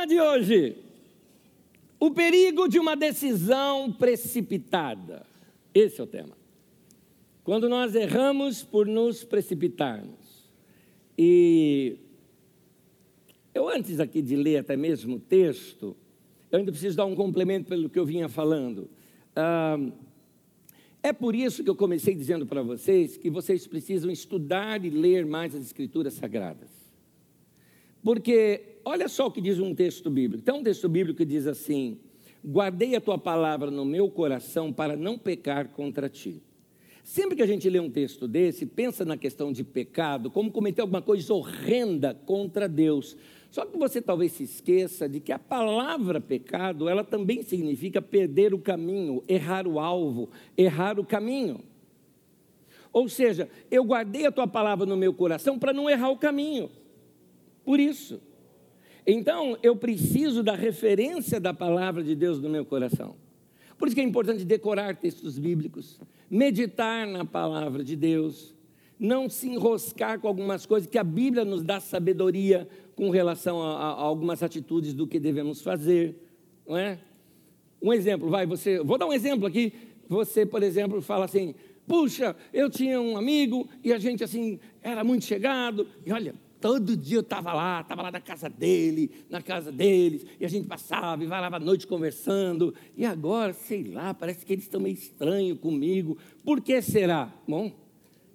Tema de hoje: o perigo de uma decisão precipitada. Esse é o tema. Quando nós erramos por nos precipitarmos. E eu, antes aqui de ler até mesmo o texto, eu ainda preciso dar um complemento pelo que eu vinha falando. Ah, é por isso que eu comecei dizendo para vocês que vocês precisam estudar e ler mais as Escrituras Sagradas. Porque, olha só o que diz um texto bíblico. Tem um texto bíblico que diz assim: Guardei a tua palavra no meu coração para não pecar contra ti. Sempre que a gente lê um texto desse, pensa na questão de pecado, como cometer alguma coisa horrenda contra Deus. Só que você talvez se esqueça de que a palavra pecado, ela também significa perder o caminho, errar o alvo, errar o caminho. Ou seja, eu guardei a tua palavra no meu coração para não errar o caminho. Por isso. Então, eu preciso da referência da palavra de Deus no meu coração. Por isso que é importante decorar textos bíblicos, meditar na palavra de Deus, não se enroscar com algumas coisas que a Bíblia nos dá sabedoria com relação a, a, algumas atitudes do que devemos fazer, não é? Um exemplo, vai, você, vou dar um exemplo aqui. Você, por exemplo, fala assim: "Puxa, eu tinha um amigo e a gente assim era muito chegado, e olha, todo dia eu estava lá, estava lá na casa dele, na casa deles, e a gente passava e varava a noite conversando, e agora, sei lá, parece que eles estão meio estranhos comigo. Por que será? Bom,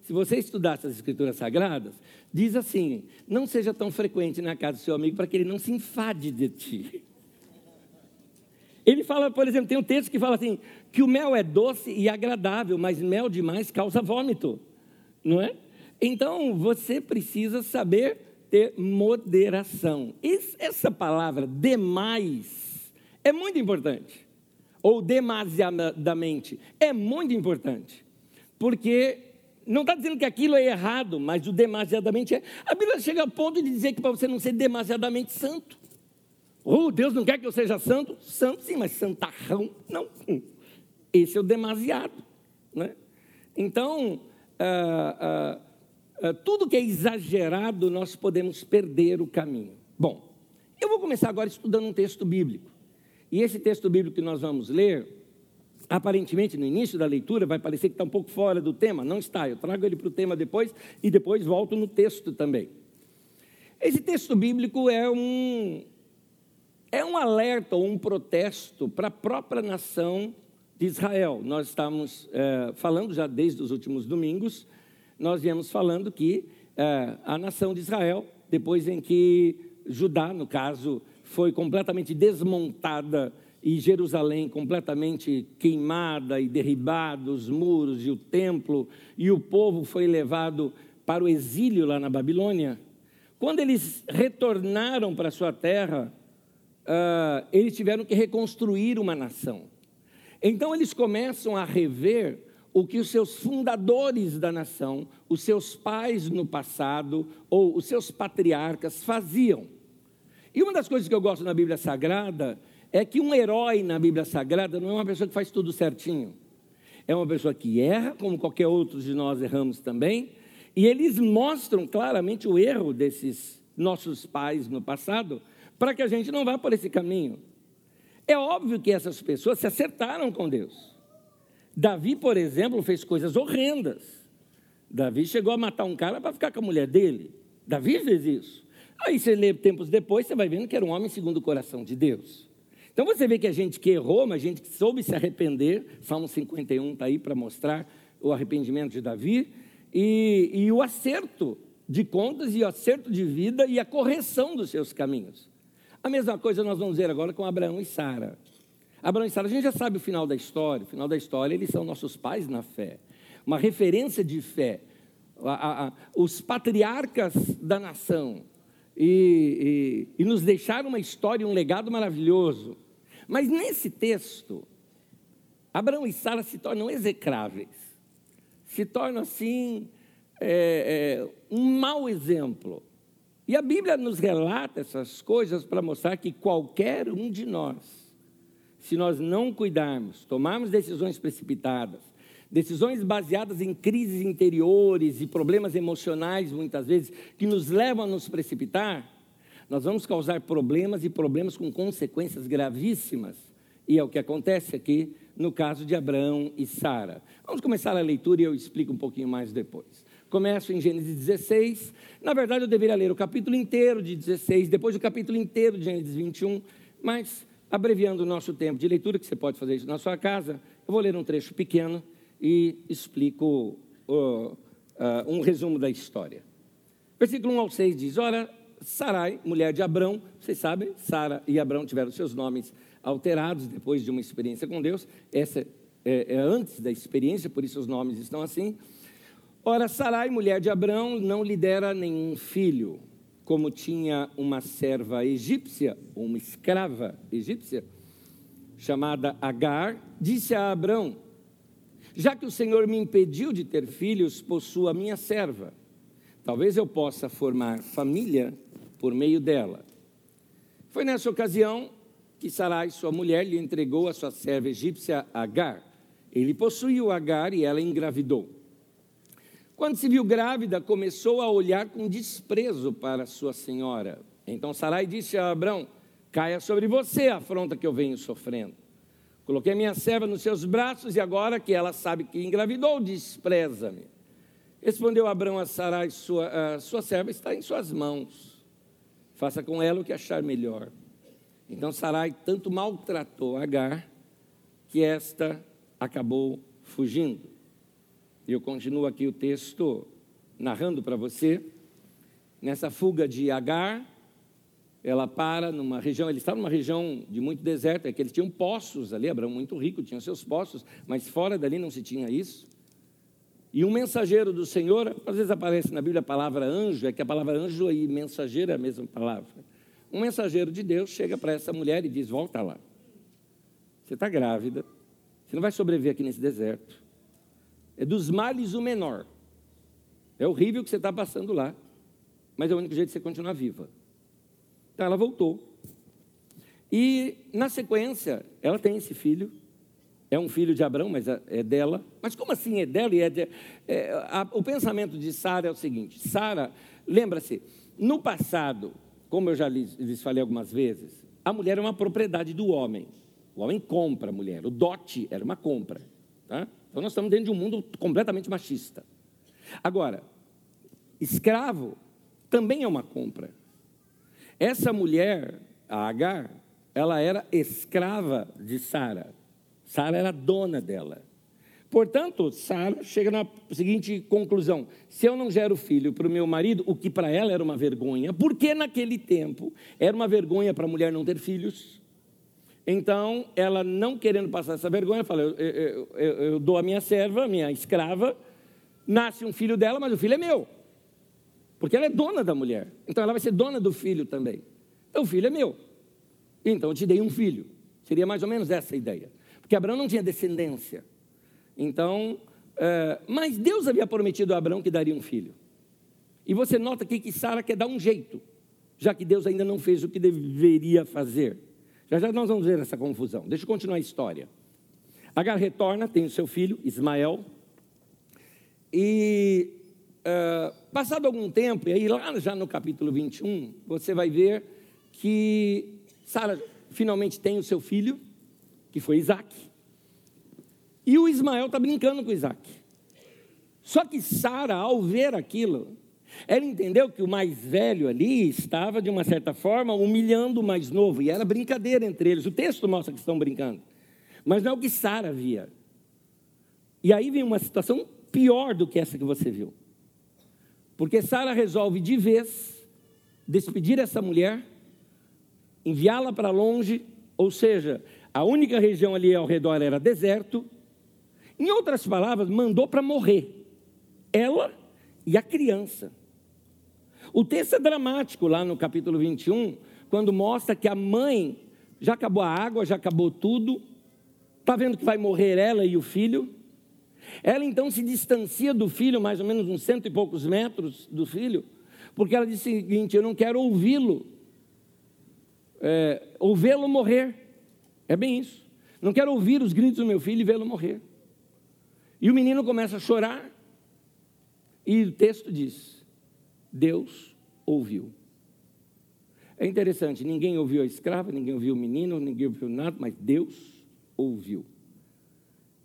se você estudasse as escrituras sagradas, diz assim: não seja tão frequente na casa do seu amigo para que ele não se enfade de ti. Ele fala, por exemplo, tem um texto que fala assim: que o mel é doce e agradável, mas mel demais causa vômito, não é? Então você precisa saber ter moderação. Essa palavra demais é muito importante, ou demasiadamente, é muito importante, porque não está dizendo que aquilo é errado, mas o demasiadamente é. A Bíblia chega ao ponto de dizer que para você não ser demasiadamente santo. Oh, Deus não quer que eu seja santo? Santo sim, mas santarrão, não. Esse é o demasiado. Né? Então, ah, ah, tudo que é exagerado, nós podemos perder o caminho. Bom, eu vou começar agora estudando um texto bíblico. E esse texto bíblico que nós vamos ler aparentemente no início da leitura vai parecer que está um pouco fora do tema, não está. Eu trago ele para o tema depois e depois volto no texto também. Esse texto bíblico é um é um alerta ou um protesto para a própria nação de Israel. Nós estamos é, falando já desde os últimos domingos, nós viemos falando que é, a nação de Israel, depois em que Judá, no caso, foi completamente desmontada e Jerusalém completamente queimada e derribada, os muros e o templo, e o povo foi levado para o exílio lá na Babilônia. Quando eles retornaram para sua terra, uh, eles tiveram que reconstruir uma nação. Então eles começam a rever o que os seus fundadores da nação, os seus pais no passado, ou os seus patriarcas faziam. E uma das coisas que eu gosto na Bíblia Sagrada é que um herói na Bíblia Sagrada não é uma pessoa que faz tudo certinho. É uma pessoa que erra, como qualquer outro de nós erramos também, e eles mostram claramente o erro desses nossos pais no passado, para que a gente não vá por esse caminho. É óbvio que essas pessoas se acertaram com Deus. Davi, por exemplo, fez coisas horrendas. Davi chegou a matar um cara para ficar com a mulher dele. Davi fez isso. Aí você lê tempos depois, você vai vendo que era um homem segundo o coração de Deus. Então você vê que a gente que errou, mas a gente que soube se arrepender, Salmo 51 está aí para mostrar o arrependimento de Davi, e, e o acerto de contas e o acerto de vida e a correção dos seus caminhos. A mesma coisa nós vamos ver agora com Abraão e Sara. Abraão e Sara, a gente já sabe o final da história. O final da história, eles são nossos pais na fé. Uma referência de fé. A, a, os patriarcas da nação. E, e, e nos deixaram uma história, um legado maravilhoso. Mas nesse texto, Abraão e Sara se tornam execráveis, se tornam assim é, é, um mau exemplo. E a Bíblia nos relata essas coisas para mostrar que qualquer um de nós, se nós não cuidarmos, tomarmos decisões precipitadas, decisões baseadas em crises interiores e problemas emocionais, muitas vezes, que nos levam a nos precipitar, Nós vamos causar problemas e problemas com consequências gravíssimas. E é o que acontece aqui no caso de Abraão e Sara. Vamos começar a leitura e eu explico um pouquinho mais depois. Começo em Gênesis 16. Na verdade, eu deveria ler o capítulo inteiro de 16, depois o capítulo inteiro de Gênesis 21, mas abreviando o nosso tempo de leitura, que você pode fazer isso na sua casa, eu vou ler um trecho pequeno e explico uh, uh, um resumo da história. Versículo 1 ao 6 diz: Ora, Sarai, mulher de Abrão, vocês sabem, Sara e Abrão tiveram seus nomes alterados depois de uma experiência com Deus. Essa é, é antes da experiência, por isso os nomes estão assim. Ora, Sarai, mulher de Abrão, não lhe dera nenhum filho, como tinha uma serva egípcia, uma escrava egípcia, chamada Agar, disse a Abrão: Já que o Senhor me impediu de ter filhos, possua minha serva. Talvez eu possa formar família por meio dela. Foi nessa ocasião que Sarai, sua mulher, lhe entregou a sua serva egípcia Agar. Ele possuiu Agar e ela engravidou. Quando se viu grávida, começou a olhar com desprezo para sua senhora. Então Sarai disse a Abrão: Caia sobre você a afronta que eu venho sofrendo. Coloquei minha serva nos seus braços e agora que ela sabe que engravidou, despreza-me. Respondeu Abrão a Sarai: sua, a sua serva está em suas mãos. Faça com ela o que achar melhor. Então Sarai tanto maltratou Agar que esta acabou fugindo. Eu continuo aqui o texto narrando para você. Nessa fuga de Agar, ela para numa região, ele estava numa região de muito deserto, é que eles tinham poços ali, Abraão muito rico, tinha seus poços, mas fora dali não se tinha isso. E um mensageiro do Senhor, às vezes aparece na Bíblia a palavra anjo, é que a palavra anjo e mensageiro é a mesma palavra. Um mensageiro de Deus chega para essa mulher e diz: Volta lá. Você está grávida, você não vai sobreviver aqui nesse deserto. É dos males o menor. É horrível o que você está passando lá, mas é o único jeito de você continuar viva. Então ela voltou. E na sequência, ela tem esse filho, é um filho de Abraão, mas é, é dela. Mas como assim é dela? E é de, é, a, o pensamento de Sara é o seguinte: Sara, lembra-se, no passado, como eu já lhes, lhes falei algumas vezes, a mulher é uma propriedade do homem. O homem compra a mulher. O dote era uma compra. Tá? Então nós estamos dentro de um mundo completamente machista. Agora, escravo também é uma compra. Essa mulher, a Agar, ela era escrava de Sara. Sara era dona dela. Portanto, Sara chega na seguinte conclusão: se eu não gero filho para o meu marido, o que para ela era uma vergonha, porque naquele tempo era uma vergonha para a mulher não ter filhos. Então, ela não querendo passar essa vergonha, fala: eu, eu, eu, eu dou a minha serva, minha escrava, nasce um filho dela, mas o filho é meu, porque ela é dona da mulher. Então, ela vai ser dona do filho também. Então, o filho é meu. Então, eu te dei um filho. Seria mais ou menos essa a ideia. Porque Abraão não tinha descendência. Então, é, mas Deus havia prometido a Abraão que daria um filho. E você nota aqui que Sara quer dar um jeito, já que Deus ainda não fez o que deveria fazer. Já já nós vamos ver essa confusão. Deixa eu continuar a história. Agar retorna, tem o seu filho, Ismael. E uh, passado algum tempo, e aí lá já no capítulo 21, você vai ver que Sara finalmente tem o seu filho, que foi Isaac. E o Ismael está brincando com Isaac. Só que Sara, ao ver aquilo, ela entendeu que o mais velho ali estava, de uma certa forma, humilhando o mais novo, e era brincadeira entre eles. O texto mostra que estão brincando. Mas não é o que Sara via. E aí vem uma situação pior do que essa que você viu. Porque Sara resolve de vez despedir essa mulher, enviá-la para longe, ou seja, a única região ali ao redor era deserto. Em outras palavras, mandou para morrer. Ela e a criança. O texto é dramático lá no capítulo 21, quando mostra que a mãe já acabou a água, já acabou tudo, está vendo que vai morrer ela e o filho. Ela então se distancia do filho, mais ou menos uns cento e poucos metros do filho, porque ela diz o seguinte: Eu não quero ouvi-lo, é, ouvi-lo morrer. É bem isso. Não quero ouvir os gritos do meu filho e vê-lo morrer. E o menino começa a chorar. E o texto diz: Deus ouviu. É interessante, ninguém ouviu a escrava, ninguém ouviu o menino, ninguém ouviu nada, mas Deus ouviu.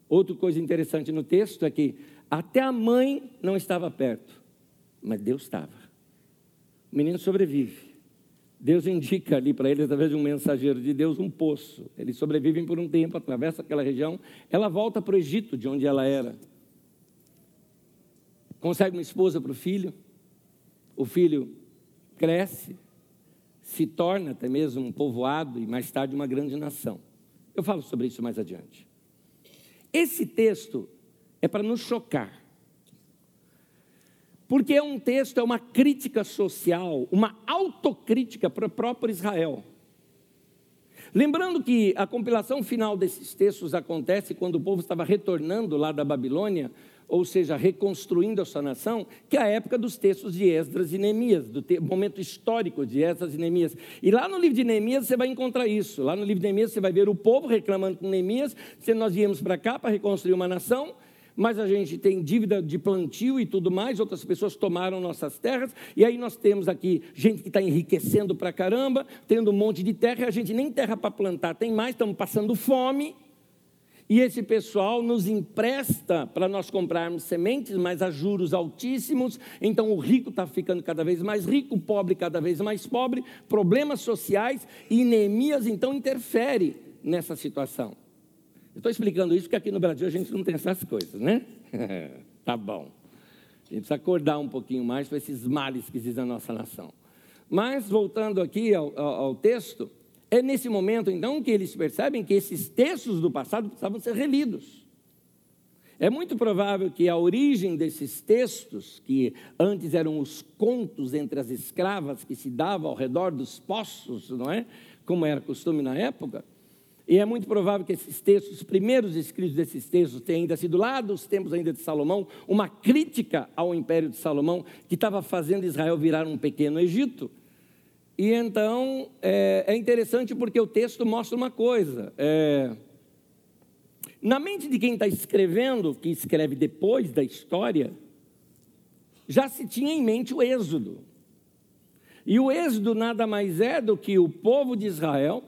Outra coisa interessante no texto é que até a mãe não estava perto, mas Deus estava. O menino sobrevive. Deus indica ali para ele, através de um mensageiro de Deus, um poço. Eles sobrevivem por um tempo, atravessa aquela região. Ela volta para o Egito, de onde ela era. Consegue uma esposa para o filho. O filho cresce, se torna até mesmo um povoado e mais tarde uma grande nação. Eu falo sobre isso mais adiante. Esse texto é para nos chocar. Porque é um texto, é uma crítica social, uma autocrítica para o próprio Israel. Lembrando que a compilação final desses textos acontece quando o povo estava retornando lá da Babilônia, ou seja, reconstruindo a sua nação, que é a época dos textos de Esdras e Neemias, do momento histórico de Esdras e Neemias. E lá no livro de Neemias você vai encontrar isso. Lá no livro de Neemias você vai ver o povo reclamando com Neemias, se nós viemos para cá para reconstruir uma nação, mas a gente tem dívida de plantio e tudo mais, outras pessoas tomaram nossas terras, e aí nós temos aqui gente que está enriquecendo para caramba, tendo um monte de terra, e a gente nem terra para plantar tem mais, estamos passando fome. E esse pessoal nos empresta para nós comprarmos sementes, mas a juros altíssimos. Então o rico está ficando cada vez mais rico, o pobre cada vez mais pobre, problemas sociais, e Neemias então interfere nessa situação. Estou explicando isso porque aqui no Brasil a gente não tem essas coisas, né? tá bom. A gente precisa acordar um pouquinho mais para esses males que existe na nossa nação. Mas, voltando aqui ao, ao, ao texto, é nesse momento, então, que eles percebem que esses textos do passado precisavam ser relidos. É muito provável que a origem desses textos, que antes eram os contos entre as escravas que se davam ao redor dos poços, não é? Como era costume na época, e é muito provável que esses textos, os primeiros escritos desses textos, tenham ainda sido lá dos tempos ainda de Salomão, uma crítica ao império de Salomão, que estava fazendo Israel virar um pequeno Egito. E então é, é interessante porque o texto mostra uma coisa. É, na mente de quem está escrevendo, que escreve depois da história, já se tinha em mente o Êxodo. E o Êxodo nada mais é do que o povo de Israel,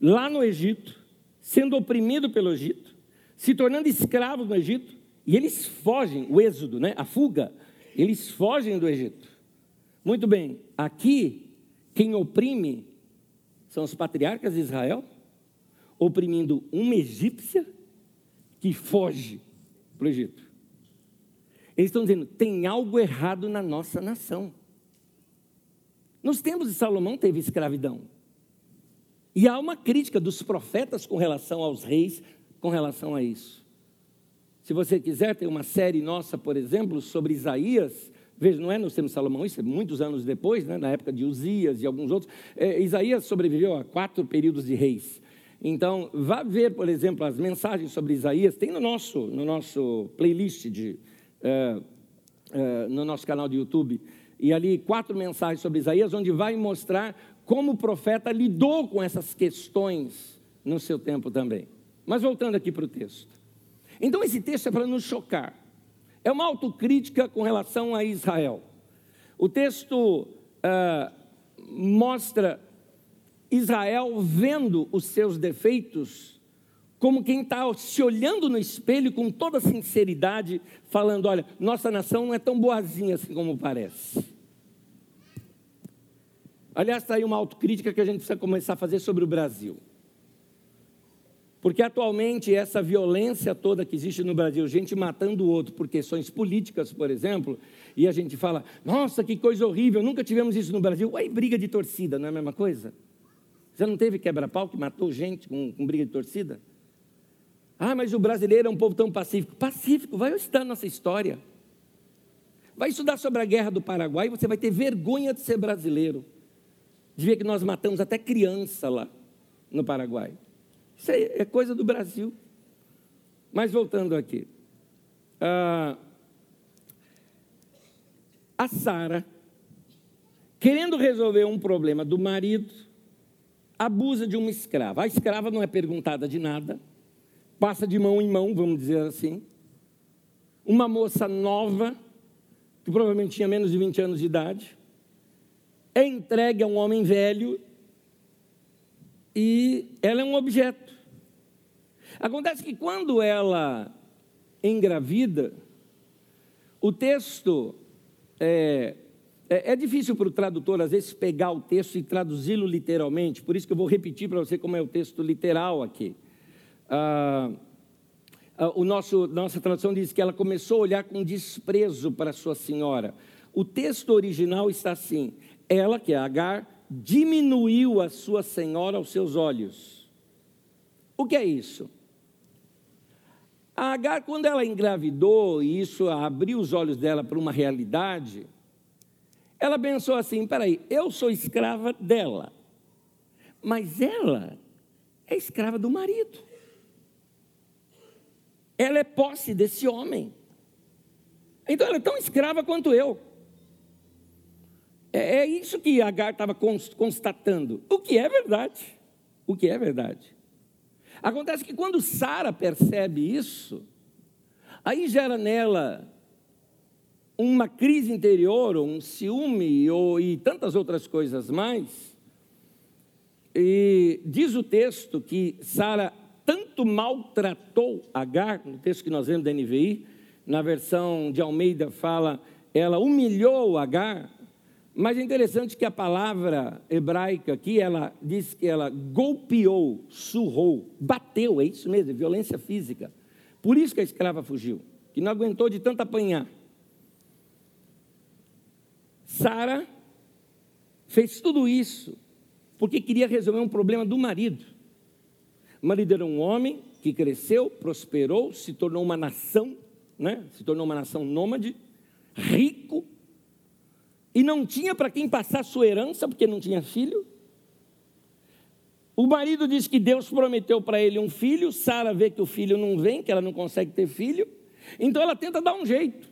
lá no Egito, sendo oprimido pelo Egito, se tornando escravos no Egito, e eles fogem, o Êxodo, né, a fuga, eles fogem do Egito. Muito bem, aqui quem oprime são os patriarcas de Israel, oprimindo uma egípcia que foge para o Egito. Eles estão dizendo: tem algo errado na nossa nação. Nos tempos de Salomão teve escravidão. E há uma crítica dos profetas com relação aos reis, com relação a isso. Se você quiser, tem uma série nossa, por exemplo, sobre Isaías, Veja, não é tempo de Salomão, isso é muitos anos depois, né, na época de Uzias e alguns outros. É, Isaías sobreviveu a quatro períodos de reis. Então, vá ver, por exemplo, as mensagens sobre Isaías, tem no nosso, no nosso playlist, de, é, é, no nosso canal de YouTube, e ali quatro mensagens sobre Isaías, onde vai mostrar como o profeta lidou com essas questões no seu tempo também. Mas voltando aqui para o texto. Então, esse texto é para nos chocar. É uma autocrítica com relação a Israel. O texto uh, mostra Israel vendo os seus defeitos como quem está se olhando no espelho com toda sinceridade, falando: olha, nossa nação não é tão boazinha assim como parece. Aliás, está aí uma autocrítica que a gente precisa começar a fazer sobre o Brasil. Porque atualmente essa violência toda que existe no Brasil, gente matando o outro por questões políticas, por exemplo, e a gente fala, nossa, que coisa horrível, nunca tivemos isso no Brasil. Ué, briga de torcida, não é a mesma coisa? Você não teve quebra-pau que matou gente com, com briga de torcida? Ah, mas o brasileiro é um povo tão pacífico. Pacífico, vai estudar nossa história. Vai estudar sobre a guerra do Paraguai você vai ter vergonha de ser brasileiro. De ver que nós matamos até criança lá no Paraguai. Isso é coisa do Brasil. Mas voltando aqui. Ah, a Sara, querendo resolver um problema do marido, abusa de uma escrava. A escrava não é perguntada de nada, passa de mão em mão, vamos dizer assim. Uma moça nova, que provavelmente tinha menos de 20 anos de idade, é entregue a um homem velho e ela é um objeto. Acontece que quando ela engravida, o texto é, é, é difícil para o tradutor, às vezes, pegar o texto e traduzi-lo literalmente, por isso que eu vou repetir para você como é o texto literal aqui. Ah, ah, o nosso, nossa tradução diz que ela começou a olhar com desprezo para sua senhora. O texto original está assim: ela, que é Agar, diminuiu a sua senhora aos seus olhos. O que é isso? A Agar, quando ela engravidou, e isso abriu os olhos dela para uma realidade, ela pensou assim: peraí, eu sou escrava dela, mas ela é escrava do marido. Ela é posse desse homem. Então ela é tão escrava quanto eu. É, é isso que Agar estava constatando. O que é verdade. O que é verdade. Acontece que quando Sara percebe isso, aí gera nela uma crise interior, um ciúme ou, e tantas outras coisas mais. E diz o texto que Sara tanto maltratou Agar, no texto que nós vemos da NVI, na versão de Almeida fala, ela humilhou Agar, mas é interessante que a palavra hebraica aqui, ela diz que ela golpeou, surrou, bateu, é isso mesmo, é violência física. Por isso que a escrava fugiu, que não aguentou de tanto apanhar. Sara fez tudo isso porque queria resolver um problema do marido. O marido era um homem que cresceu, prosperou, se tornou uma nação, né? se tornou uma nação nômade, rico, e não tinha para quem passar sua herança, porque não tinha filho. O marido diz que Deus prometeu para ele um filho, Sara vê que o filho não vem, que ela não consegue ter filho, então ela tenta dar um jeito.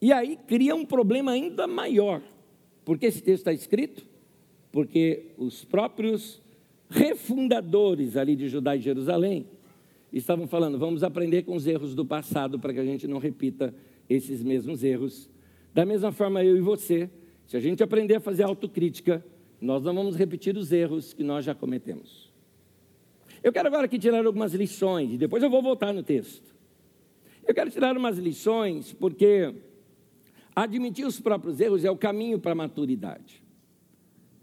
E aí cria um problema ainda maior. Por que esse texto está escrito? Porque os próprios refundadores ali de Judá e Jerusalém estavam falando: vamos aprender com os erros do passado para que a gente não repita esses mesmos erros da mesma forma, eu e você, se a gente aprender a fazer autocrítica, nós não vamos repetir os erros que nós já cometemos. Eu quero agora aqui tirar algumas lições, e depois eu vou voltar no texto. Eu quero tirar umas lições, porque admitir os próprios erros é o caminho para a maturidade.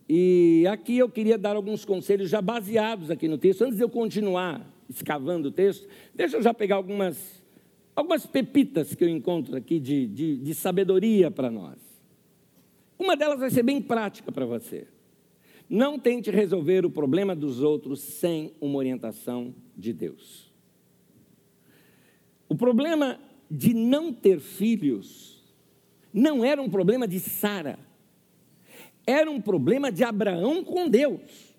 E aqui eu queria dar alguns conselhos já baseados aqui no texto. Antes de eu continuar escavando o texto, deixa eu já pegar algumas algumas pepitas que eu encontro aqui de, de, de sabedoria para nós. Uma delas vai ser bem prática para você. Não tente resolver o problema dos outros sem uma orientação de Deus. O problema de não ter filhos não era um problema de Sara, era um problema de Abraão com Deus.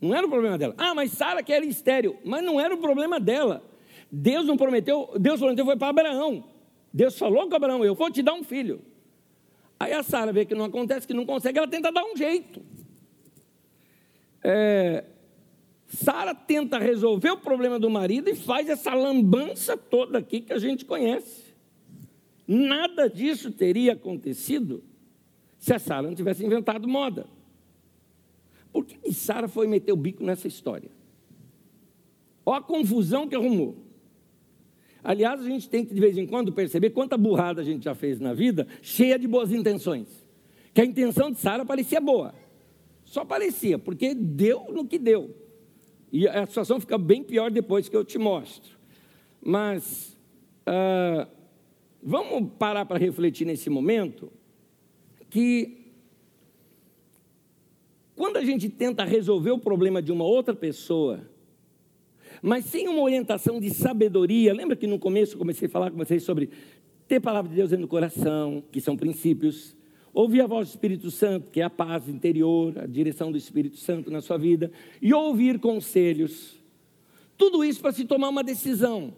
Não era o problema dela. Ah, mas Sara que era estéreo, mas não era o problema dela. Deus não prometeu, Deus prometeu foi para Abraão. Deus falou com Abraão, eu vou te dar um filho. Aí a Sara vê que não acontece, que não consegue, ela tenta dar um jeito. É, Sara tenta resolver o problema do marido e faz essa lambança toda aqui que a gente conhece. Nada disso teria acontecido se a Sara não tivesse inventado moda. Por que Sara foi meter o bico nessa história? Olha a confusão que arrumou. Aliás, a gente tem que de vez em quando perceber quanta burrada a gente já fez na vida, cheia de boas intenções. Que a intenção de Sara parecia boa. Só parecia, porque deu no que deu. E a situação fica bem pior depois que eu te mostro. Mas ah, vamos parar para refletir nesse momento que quando a gente tenta resolver o problema de uma outra pessoa mas sem uma orientação de sabedoria. Lembra que no começo eu comecei a falar com vocês sobre ter a palavra de Deus no coração, que são princípios, ouvir a voz do Espírito Santo, que é a paz interior, a direção do Espírito Santo na sua vida, e ouvir conselhos. Tudo isso para se tomar uma decisão.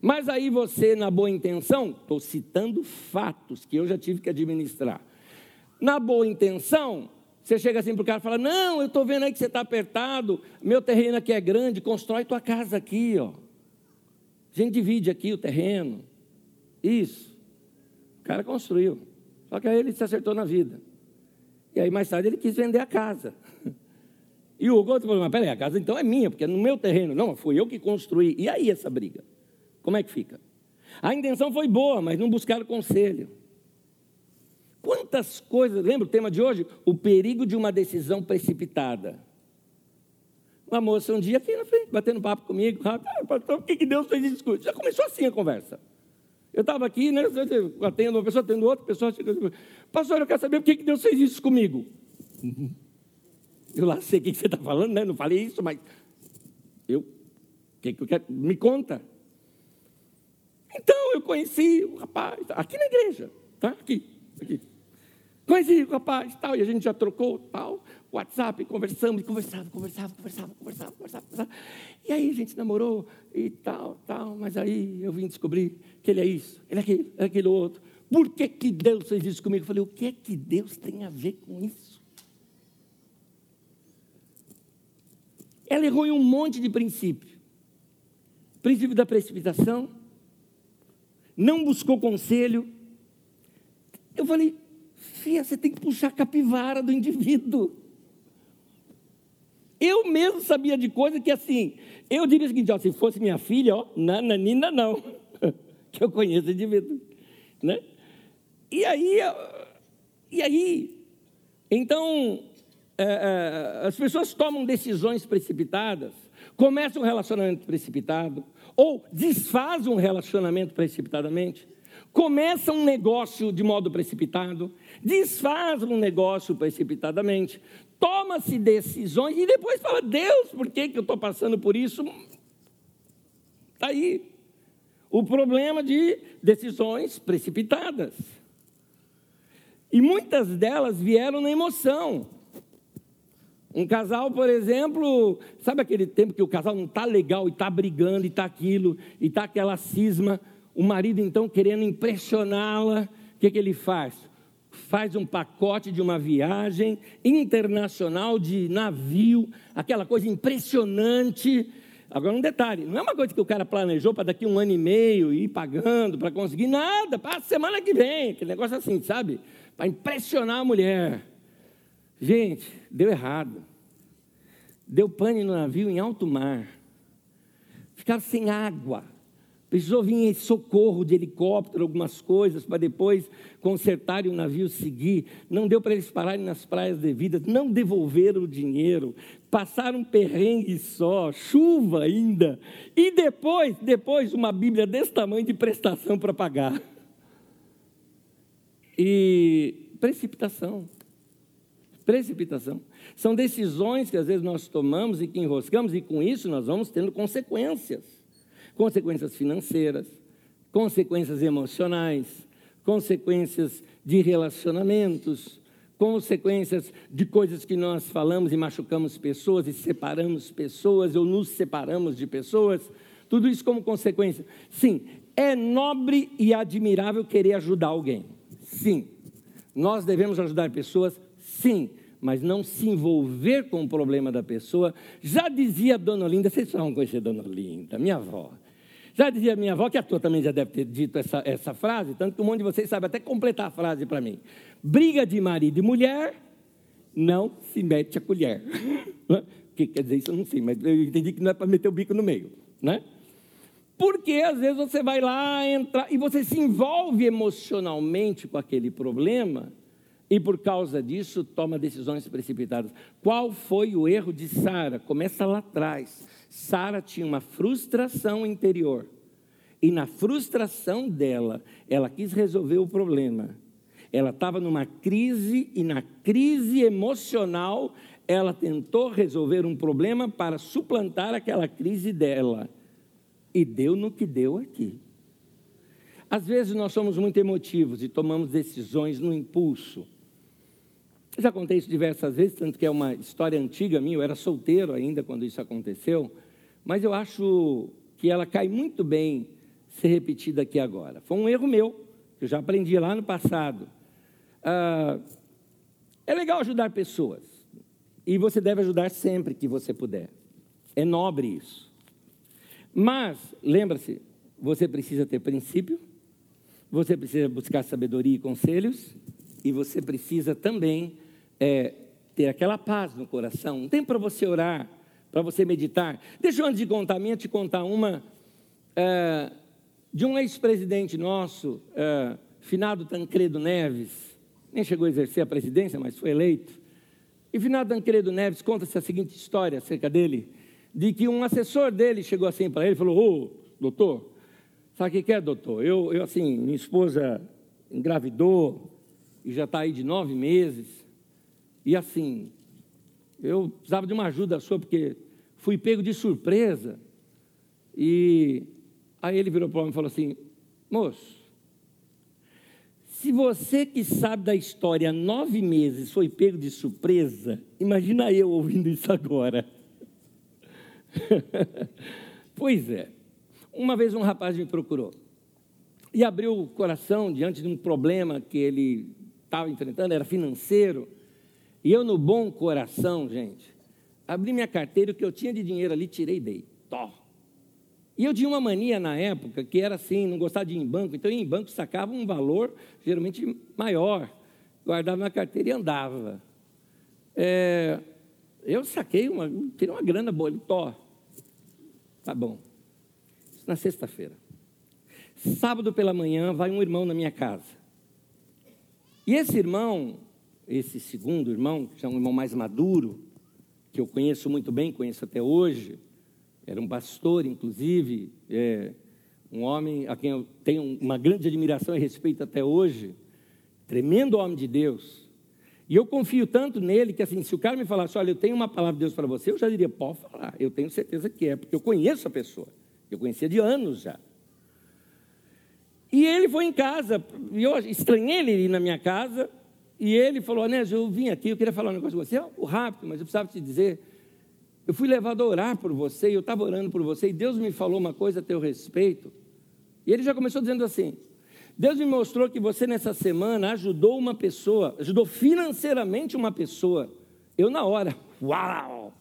Mas aí você, na boa intenção, estou citando fatos que eu já tive que administrar. Na boa intenção, você chega assim para o cara e fala: Não, eu estou vendo aí que você está apertado, meu terreno aqui é grande, constrói tua casa aqui, ó. A gente divide aqui o terreno. Isso. O cara construiu. Só que aí ele se acertou na vida. E aí mais tarde ele quis vender a casa. E o outro falou, mas peraí, a casa então é minha, porque é no meu terreno. Não, fui eu que construí. E aí essa briga? Como é que fica? A intenção foi boa, mas não buscaram conselho. Quantas coisas, lembra o tema de hoje? O perigo de uma decisão precipitada. Uma moça um dia aqui na frente, batendo papo comigo, ah, pastor, por que, que Deus fez isso? Já começou assim a conversa. Eu estava aqui, né, atendo uma pessoa, atendo outra pessoa, pastor, eu quero saber por que, que Deus fez isso comigo. Eu lá sei o que você está falando, né? Não falei isso, mas eu, que, que eu quero? Me conta. Então eu conheci o rapaz, aqui na igreja, tá? Aqui, aqui. Conheci o rapaz, tal, e a gente já trocou, tal, WhatsApp, conversamos, conversava, conversava, conversava, conversava, conversava, conversava. E aí a gente namorou e tal, tal, mas aí eu vim descobrir que ele é isso, ele é aquilo, é aquele outro. Por que, que Deus fez isso comigo? Eu falei, o que é que Deus tem a ver com isso? Ela errou em um monte de princípio. Princípio da precipitação, não buscou conselho. Eu falei, filha, você tem que puxar a capivara do indivíduo. Eu mesmo sabia de coisa que assim, eu diria o seguinte, ó, se fosse minha filha, ó, nananina não, que eu conheço indivíduo, né? E aí, e aí, então, é, é, as pessoas tomam decisões precipitadas, começam um relacionamento precipitado, ou desfazem um relacionamento precipitadamente, começam um negócio de modo precipitado, desfazem um negócio precipitadamente, toma-se decisões e depois fala, Deus, por que, que eu estou passando por isso? Está aí. O problema de decisões precipitadas. E muitas delas vieram na emoção. Um casal, por exemplo, sabe aquele tempo que o casal não está legal e está brigando e está aquilo, e está aquela cisma, o marido então querendo impressioná-la, o que, que ele faz? Faz um pacote de uma viagem internacional de navio, aquela coisa impressionante. Agora, um detalhe: não é uma coisa que o cara planejou para daqui um ano e meio ir pagando para conseguir nada, para a semana que vem, aquele negócio assim, sabe? Para impressionar a mulher. Gente, deu errado. Deu pane no navio em alto mar. Ficaram sem água. Precisou vir socorro de helicóptero, algumas coisas, para depois consertarem o navio seguir. Não deu para eles pararem nas praias devidas, não devolveram o dinheiro, passaram um perrengue só, chuva ainda. E depois, depois, uma Bíblia desse tamanho de prestação para pagar. E precipitação precipitação. São decisões que às vezes nós tomamos e que enroscamos, e com isso nós vamos tendo consequências consequências financeiras, consequências emocionais, consequências de relacionamentos, consequências de coisas que nós falamos e machucamos pessoas e separamos pessoas ou nos separamos de pessoas, tudo isso como consequência. Sim, é nobre e admirável querer ajudar alguém. Sim, nós devemos ajudar pessoas sim, mas não se envolver com o problema da pessoa. Já dizia Dona Olinda, vocês vão conhecer Dona Olinda, minha avó. Já dizia minha avó, que a tua também já deve ter dito essa, essa frase, tanto que um monte de vocês sabe até completar a frase para mim. Briga de marido e mulher, não se mete a colher. o que quer dizer isso? Eu não sei, mas eu entendi que não é para meter o bico no meio, né? Porque às vezes você vai lá, entrar e você se envolve emocionalmente com aquele problema e por causa disso toma decisões precipitadas. Qual foi o erro de Sara? Começa lá atrás. Sara tinha uma frustração interior. E na frustração dela, ela quis resolver o problema. Ela estava numa crise e na crise emocional, ela tentou resolver um problema para suplantar aquela crise dela. E deu no que deu aqui. Às vezes nós somos muito emotivos e tomamos decisões no impulso. Eu já contei isso diversas vezes, tanto que é uma história antiga minha, eu era solteiro ainda quando isso aconteceu, mas eu acho que ela cai muito bem ser repetida aqui agora. Foi um erro meu, que eu já aprendi lá no passado. Ah, é legal ajudar pessoas, e você deve ajudar sempre que você puder. É nobre isso. Mas, lembra-se, você precisa ter princípio, você precisa buscar sabedoria e conselhos, e você precisa também é, ter aquela paz no coração. Um tempo para você orar, para você meditar. Deixa eu, antes de contar minha, te contar uma é, de um ex-presidente nosso, é, finado Tancredo Neves, nem chegou a exercer a presidência, mas foi eleito. E finado Tancredo Neves conta-se a seguinte história acerca dele, de que um assessor dele chegou assim para ele e falou, ô, doutor, sabe o que é, doutor? Eu, eu, assim, minha esposa engravidou e já está aí de nove meses, e assim, eu precisava de uma ajuda sua, porque fui pego de surpresa, e aí ele virou para mim e falou assim, moço, se você que sabe da história nove meses foi pego de surpresa, imagina eu ouvindo isso agora. pois é. Uma vez um rapaz me procurou e abriu o coração diante de um problema que ele estava enfrentando, era financeiro. E eu, no bom coração, gente, abri minha carteira, o que eu tinha de dinheiro ali, tirei e dei. Tó. E eu tinha uma mania na época que era assim, não gostava de ir em banco, então eu ia em banco sacava um valor geralmente maior, guardava na carteira e andava. É, eu saquei uma, tirei uma grana boa, ele, tó. Tá bom. Isso na sexta-feira. Sábado pela manhã vai um irmão na minha casa. E esse irmão, esse segundo irmão, que é um irmão mais maduro, que eu conheço muito bem, conheço até hoje, era um pastor, inclusive, é, um homem a quem eu tenho uma grande admiração e respeito até hoje, tremendo homem de Deus. E eu confio tanto nele que, assim, se o cara me falasse, olha, eu tenho uma palavra de Deus para você, eu já diria, pode falar, eu tenho certeza que é, porque eu conheço a pessoa, eu conhecia de anos já. E ele foi em casa, e eu estranhei ele ir na minha casa, e ele falou, Anésio, eu vim aqui, eu queria falar um negócio com você, oh, rápido, mas eu precisava te dizer, eu fui levado a orar por você, e eu estava orando por você, e Deus me falou uma coisa a teu respeito, e ele já começou dizendo assim, Deus me mostrou que você nessa semana ajudou uma pessoa, ajudou financeiramente uma pessoa, eu na hora, uau,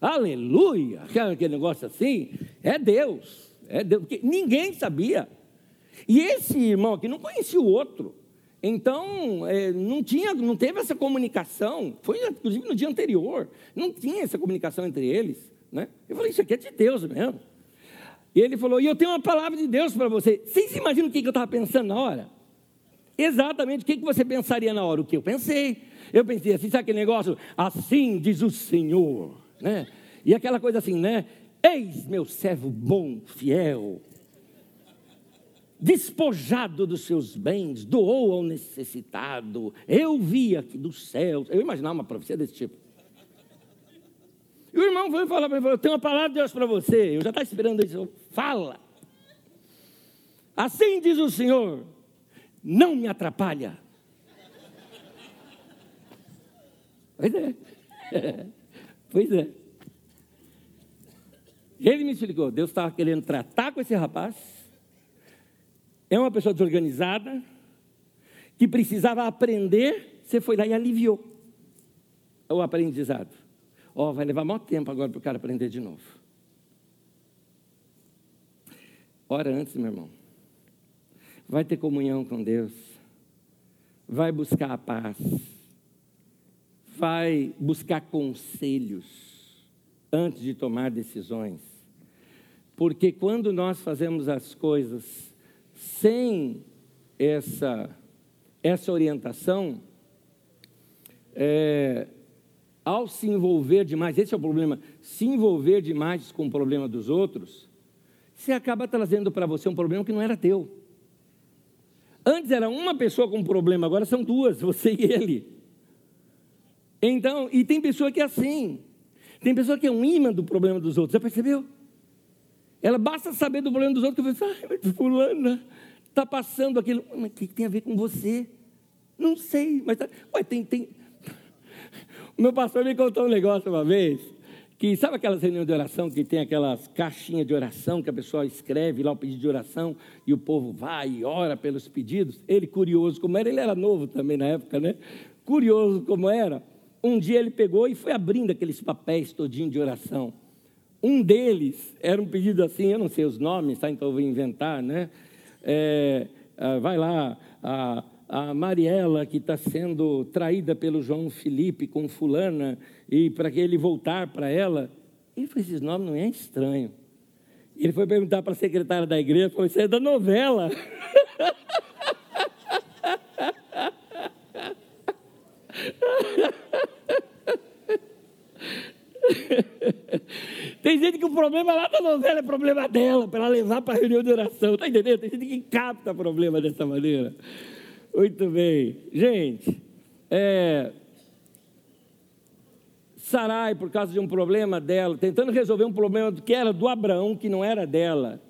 aleluia, aquele negócio assim, é Deus, é Deus, porque ninguém sabia, e esse irmão aqui não conhecia o outro. Então, é, não, tinha, não teve essa comunicação. Foi, inclusive, no dia anterior. Não tinha essa comunicação entre eles. Né? Eu falei, isso aqui é de Deus mesmo. E ele falou, e eu tenho uma palavra de Deus para você. Vocês imaginam o que eu estava pensando na hora? Exatamente o que você pensaria na hora? O que eu pensei? Eu pensei assim, sabe aquele negócio? Assim diz o Senhor. Né? E aquela coisa assim, né? Eis meu servo bom, fiel despojado dos seus bens, doou ao necessitado. Eu vi aqui dos céus. Eu imaginava uma profecia desse tipo. E o irmão foi falar para mim: Eu tenho uma palavra de Deus para você. Eu já estava esperando isso. Fala. Assim diz o Senhor: Não me atrapalha. Pois é. pois é. Ele me explicou: Deus estava querendo tratar com esse rapaz é uma pessoa desorganizada, que precisava aprender, você foi lá e aliviou o aprendizado. Ó, oh, vai levar muito tempo agora para o cara aprender de novo. Ora antes, meu irmão. Vai ter comunhão com Deus. Vai buscar a paz. Vai buscar conselhos antes de tomar decisões. Porque quando nós fazemos as coisas sem essa, essa orientação, é, ao se envolver demais, esse é o problema, se envolver demais com o problema dos outros, você acaba trazendo para você um problema que não era teu. Antes era uma pessoa com um problema, agora são duas, você e ele. Então, e tem pessoa que é assim. Tem pessoa que é um imã do problema dos outros, já percebeu? Ela basta saber do problema dos outros que você fala, ah, fulana está passando aquilo. Mas o que tem a ver com você? Não sei, mas tá... Ué, tem, tem. O meu pastor me contou um negócio uma vez, que sabe aquelas reuniões de oração que tem aquelas caixinhas de oração que a pessoa escreve lá o pedido de oração e o povo vai e ora pelos pedidos? Ele, curioso como era, ele era novo também na época, né? Curioso como era, um dia ele pegou e foi abrindo aqueles papéis todinho de oração. Um deles era um pedido assim, eu não sei os nomes, tá? então eu vou inventar, né? É, é, vai lá, a, a Mariela que está sendo traída pelo João Felipe com fulana e para que ele voltar para ela. Ele falou, esses nomes não é estranho. Ele foi perguntar para a secretária da igreja, falou, isso é da novela. Tem gente que o problema lá da novela é problema dela, para ela levar para a reunião de oração. Está entendendo? Tem gente que capta problema dessa maneira. Muito bem. Gente, é, Sarai, por causa de um problema dela, tentando resolver um problema que era do Abraão, que não era dela,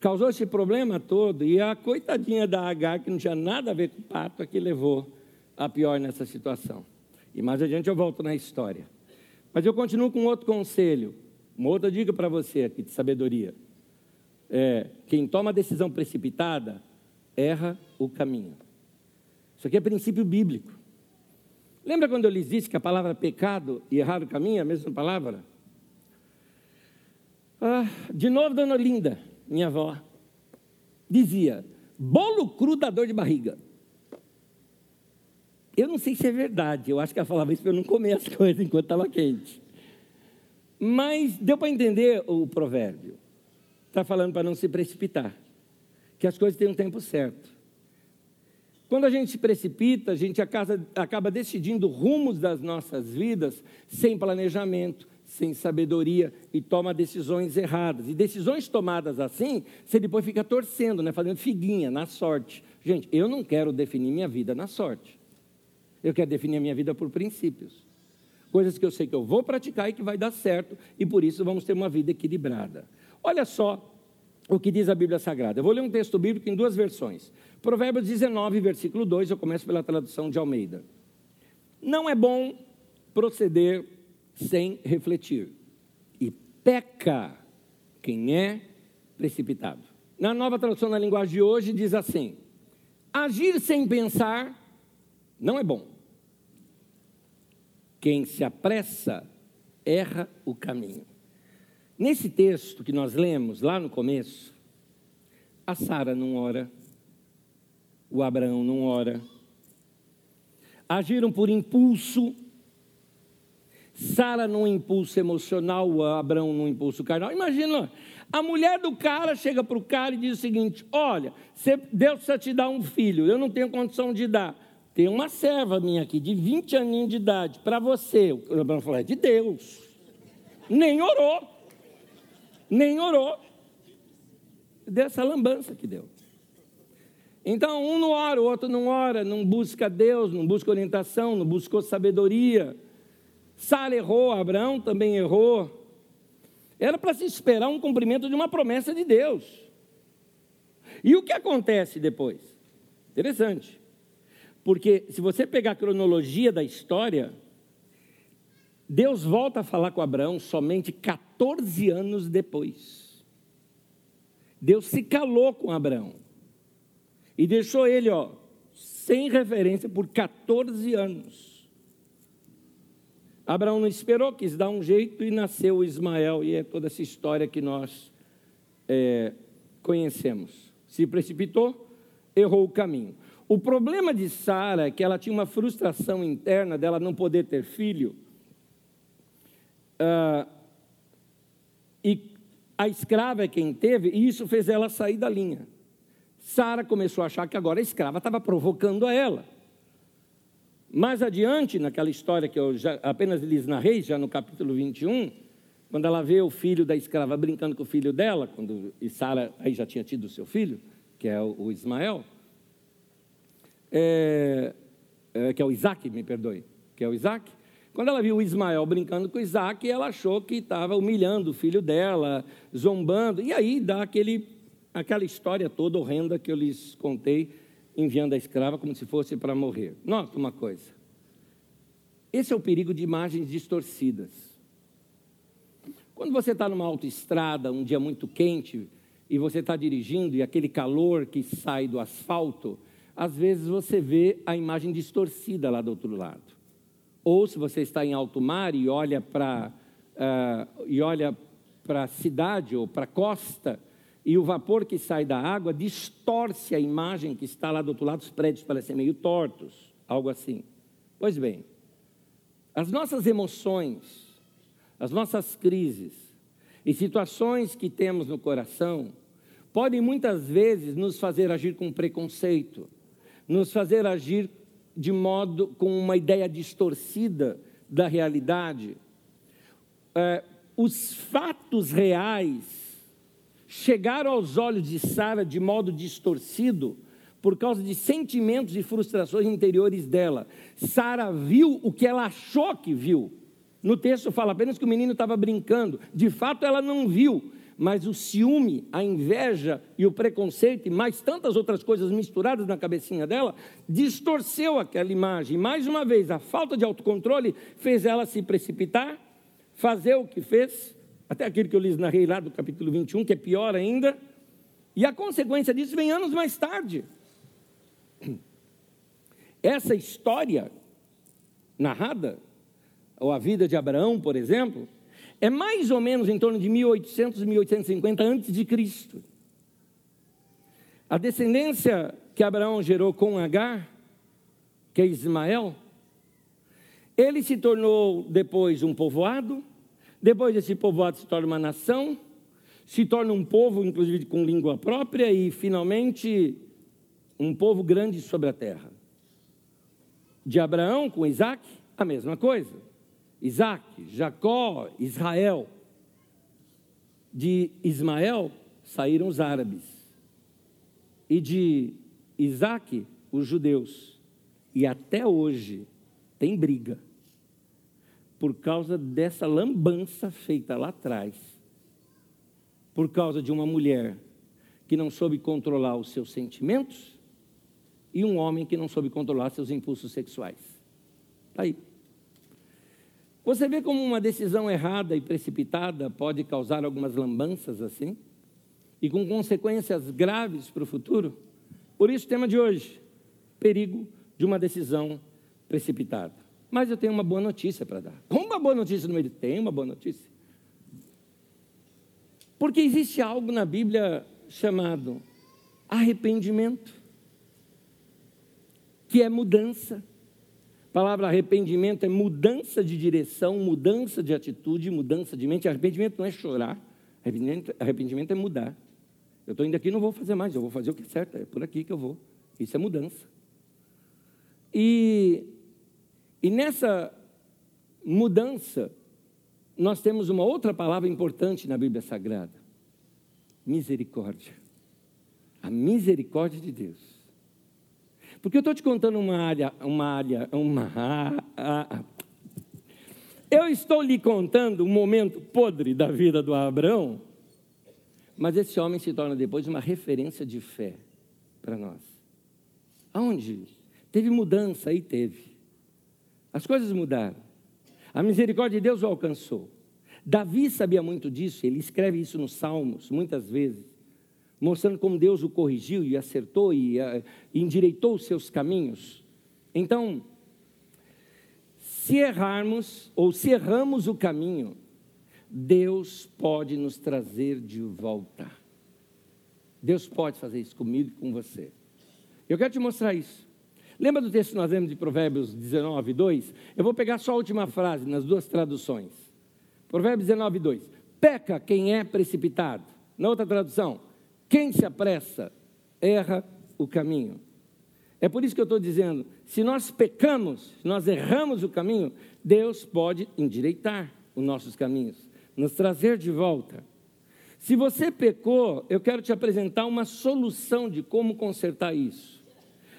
causou esse problema todo. E a coitadinha da Agar, que não tinha nada a ver com o pato, é que levou a pior nessa situação. E mais adiante eu volto na história. Mas eu continuo com outro conselho, uma outra dica para você aqui de sabedoria. É, quem toma decisão precipitada erra o caminho. Isso aqui é princípio bíblico. Lembra quando eu lhes disse que a palavra pecado e errar o caminho é a mesma palavra? Ah, de novo, dona Linda, minha avó, dizia: bolo cru dá dor de barriga. Eu não sei se é verdade, eu acho que ela falava isso para eu não comer as coisas enquanto estava quente. Mas deu para entender o provérbio. Está falando para não se precipitar que as coisas têm um tempo certo. Quando a gente se precipita, a gente acaba, decidindo rumos das nossas vidas sem planejamento, sem sabedoria e toma decisões erradas. E decisões tomadas assim, você depois fica torcendo, né? fazendo figuinha, na sorte. Gente, eu não quero definir minha vida na sorte. Eu quero definir a minha vida por princípios. Coisas que eu sei que eu vou praticar e que vai dar certo, e por isso vamos ter uma vida equilibrada. Olha só o que diz a Bíblia Sagrada. Eu vou ler um texto bíblico em duas versões. Provérbios 19, versículo 2, eu começo pela tradução de Almeida. Não é bom proceder sem refletir, e peca quem é precipitado. Na nova tradução na linguagem de hoje diz assim: agir sem pensar não é bom. Quem se apressa erra o caminho. Nesse texto que nós lemos lá no começo, a Sara não ora, o Abraão não ora, agiram por impulso, Sara num impulso emocional, o Abraão num impulso carnal. Imagina, a mulher do cara chega para o cara e diz o seguinte: Olha, Deus precisa te dar um filho, eu não tenho condição de dar. Tem uma serva minha aqui, de 20 aninhos de idade, para você. O Abraão falou: É de Deus. Nem orou nem orou. Dessa lambança que deu. Então, um não ora, o outro não ora, não busca Deus, não busca orientação, não buscou sabedoria. Sara errou, Abraão também errou. Era para se esperar um cumprimento de uma promessa de Deus. E o que acontece depois? Interessante. Porque se você pegar a cronologia da história, Deus volta a falar com Abraão somente 14 anos depois. Deus se calou com Abraão e deixou ele, ó, sem referência por 14 anos. Abraão não esperou, quis dar um jeito e nasceu Ismael, e é toda essa história que nós é, conhecemos. Se precipitou, errou o caminho. O problema de Sara é que ela tinha uma frustração interna dela não poder ter filho ah, e a escrava é quem teve, e isso fez ela sair da linha. Sara começou a achar que agora a escrava estava provocando a ela. Mais adiante, naquela história que eu já, apenas lhes narrei, já no capítulo 21, quando ela vê o filho da escrava brincando com o filho dela, quando, e Sara aí já tinha tido o seu filho, que é o, o Ismael, é, é, que é o Isaac, me perdoe, que é o Isaac, quando ela viu Ismael brincando com Isaac, ela achou que estava humilhando o filho dela, zombando. E aí dá aquele, aquela história toda horrenda que eu lhes contei, enviando a escrava como se fosse para morrer. Nota uma coisa. Esse é o perigo de imagens distorcidas. Quando você está numa autoestrada, um dia muito quente, e você está dirigindo, e aquele calor que sai do asfalto, às vezes você vê a imagem distorcida lá do outro lado ou se você está em alto mar e olha para uh, e olha para a cidade ou para a costa e o vapor que sai da água distorce a imagem que está lá do outro lado, os prédios parecem meio tortos, algo assim. Pois bem, as nossas emoções, as nossas crises e situações que temos no coração podem muitas vezes nos fazer agir com preconceito, nos fazer agir de modo com uma ideia distorcida da realidade. É, os fatos reais chegaram aos olhos de Sara de modo distorcido por causa de sentimentos e frustrações interiores dela. Sara viu o que ela achou que viu. No texto fala apenas que o menino estava brincando. De fato, ela não viu, mas o ciúme, a inveja e o preconceito e mais tantas outras coisas misturadas na cabecinha dela, distorceu aquela imagem. Mais uma vez, a falta de autocontrole fez ela se precipitar, fazer o que fez, até aquilo que eu lhes narrei lá do capítulo 21, que é pior ainda, e a consequência disso vem anos mais tarde. Essa história narrada, ou a vida de Abraão, por exemplo, é mais ou menos em torno de 1800, 1850 antes de Cristo. A descendência que Abraão gerou com Agar, que é Ismael, ele se tornou depois um povoado, depois desse povoado se torna uma nação, se torna um povo, inclusive com língua própria, e finalmente um povo grande sobre a terra. De Abraão com Isaac, a mesma coisa. Isaac, Jacó, Israel. De Ismael saíram os árabes. E de Isaac, os judeus. E até hoje tem briga. Por causa dessa lambança feita lá atrás. Por causa de uma mulher que não soube controlar os seus sentimentos e um homem que não soube controlar seus impulsos sexuais. Está aí. Você vê como uma decisão errada e precipitada pode causar algumas lambanças assim? E com consequências graves para o futuro? Por isso, o tema de hoje: perigo de uma decisão precipitada. Mas eu tenho uma boa notícia para dar. Como uma boa notícia no meio? Tem uma boa notícia. Porque existe algo na Bíblia chamado arrependimento, que é mudança. Palavra arrependimento é mudança de direção, mudança de atitude, mudança de mente. Arrependimento não é chorar, arrependimento, arrependimento é mudar. Eu estou indo aqui não vou fazer mais, eu vou fazer o que é certo, é por aqui que eu vou. Isso é mudança. E, e nessa mudança, nós temos uma outra palavra importante na Bíblia Sagrada: misericórdia. A misericórdia de Deus. Porque eu estou te contando uma área, uma área, uma. Eu estou lhe contando um momento podre da vida do Abraão, mas esse homem se torna depois uma referência de fé para nós. Aonde? Teve mudança, aí teve. As coisas mudaram. A misericórdia de Deus o alcançou. Davi sabia muito disso, ele escreve isso nos Salmos, muitas vezes mostrando como Deus o corrigiu e acertou e, uh, endireitou os seus caminhos. Então, se errarmos ou se erramos o caminho, Deus pode nos trazer de volta. Deus pode fazer isso comigo e com você. Eu quero te mostrar isso. Lembra do texto que nós lemos de Provérbios 19, 2? Eu vou pegar só a última frase nas duas traduções. Provérbios 19, 2. Peca quem é precipitado. Na outra tradução, quem se apressa erra o caminho. É por isso que eu estou dizendo: se nós pecamos, se nós erramos o caminho, Deus pode endireitar os nossos caminhos, nos trazer de volta. Se você pecou, eu quero te apresentar uma solução de como consertar isso.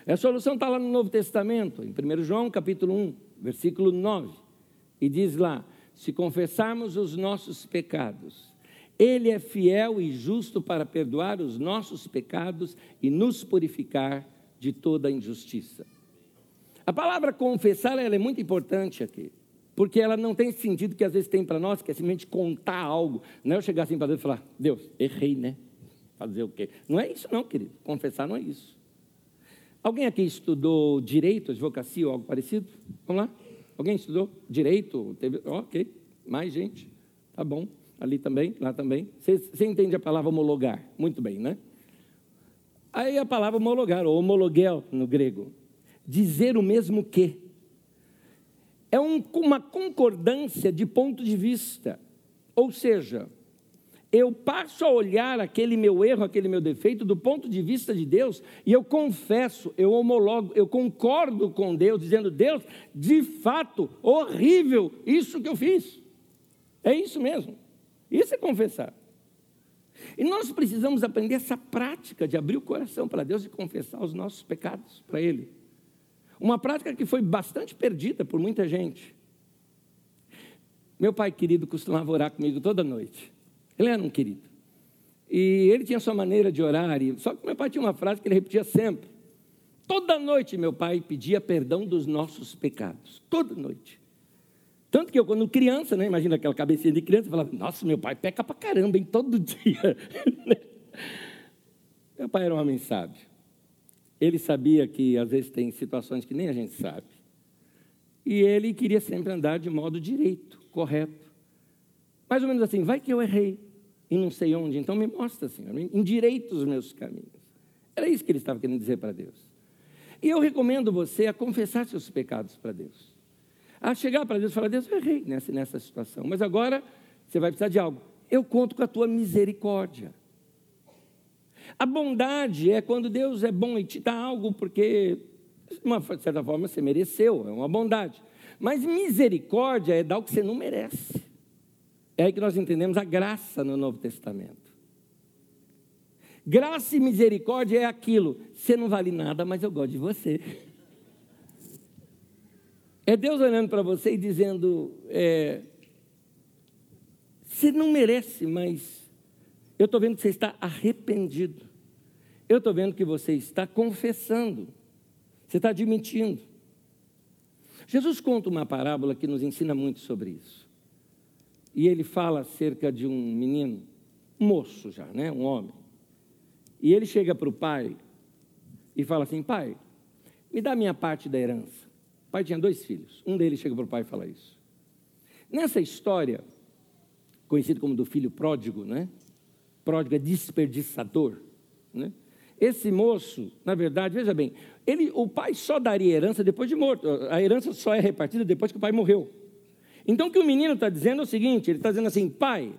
A solução está lá no Novo Testamento, em 1 João capítulo 1, versículo 9, e diz lá: se confessarmos os nossos pecados, ele é fiel e justo para perdoar os nossos pecados e nos purificar de toda injustiça. A palavra confessar ela é muito importante aqui, porque ela não tem sentido que às vezes tem para nós, que é simplesmente contar algo. Não é eu chegar assim para Deus e falar, Deus, errei, né? Fazer o quê? Não é isso não, querido. Confessar não é isso. Alguém aqui estudou direito, advocacia ou algo parecido? Vamos lá? Alguém estudou direito? Teve... ok, mais gente. Tá bom. Ali também, lá também. Você, você entende a palavra homologar? Muito bem, né? Aí a palavra homologar, ou homologuel no grego, dizer o mesmo que. É um, uma concordância de ponto de vista. Ou seja, eu passo a olhar aquele meu erro, aquele meu defeito do ponto de vista de Deus e eu confesso, eu homologo, eu concordo com Deus, dizendo: Deus, de fato, horrível isso que eu fiz. É isso mesmo. Isso é confessar. E nós precisamos aprender essa prática de abrir o coração para Deus e confessar os nossos pecados para Ele. Uma prática que foi bastante perdida por muita gente. Meu pai querido costumava orar comigo toda noite. Ele era um querido. E ele tinha sua maneira de orar, só que meu pai tinha uma frase que ele repetia sempre. Toda noite meu pai pedia perdão dos nossos pecados. Toda noite. Tanto que eu, quando criança, né, imagina aquela cabecinha de criança, falava, nossa, meu pai peca pra caramba, hein, todo dia. meu pai era um homem sábio. Ele sabia que às vezes tem situações que nem a gente sabe. E ele queria sempre andar de modo direito, correto. Mais ou menos assim, vai que eu errei e não sei onde, então me mostra, Senhor, endireita os meus caminhos. Era isso que ele estava querendo dizer para Deus. E eu recomendo você a confessar seus pecados para Deus a chegar para Deus e falar: Deus, eu errei nessa, nessa situação, mas agora você vai precisar de algo. Eu conto com a tua misericórdia. A bondade é quando Deus é bom e te dá algo porque, de uma certa forma, você mereceu, é uma bondade. Mas misericórdia é dar o que você não merece. É aí que nós entendemos a graça no Novo Testamento. Graça e misericórdia é aquilo, você não vale nada, mas eu gosto de você. É Deus olhando para você e dizendo: é, Você não merece, mas eu estou vendo que você está arrependido. Eu estou vendo que você está confessando. Você está admitindo. Jesus conta uma parábola que nos ensina muito sobre isso. E ele fala acerca de um menino, um moço já, né? um homem. E ele chega para o pai e fala assim: Pai, me dá minha parte da herança. O pai tinha dois filhos. Um deles chega para o pai e fala isso. Nessa história, conhecido como do filho pródigo, né? Pródigo é desperdiçador, né? Esse moço, na verdade, veja bem, ele, o pai só daria herança depois de morto. A herança só é repartida depois que o pai morreu. Então, o que o menino está dizendo é o seguinte: ele está dizendo assim, pai,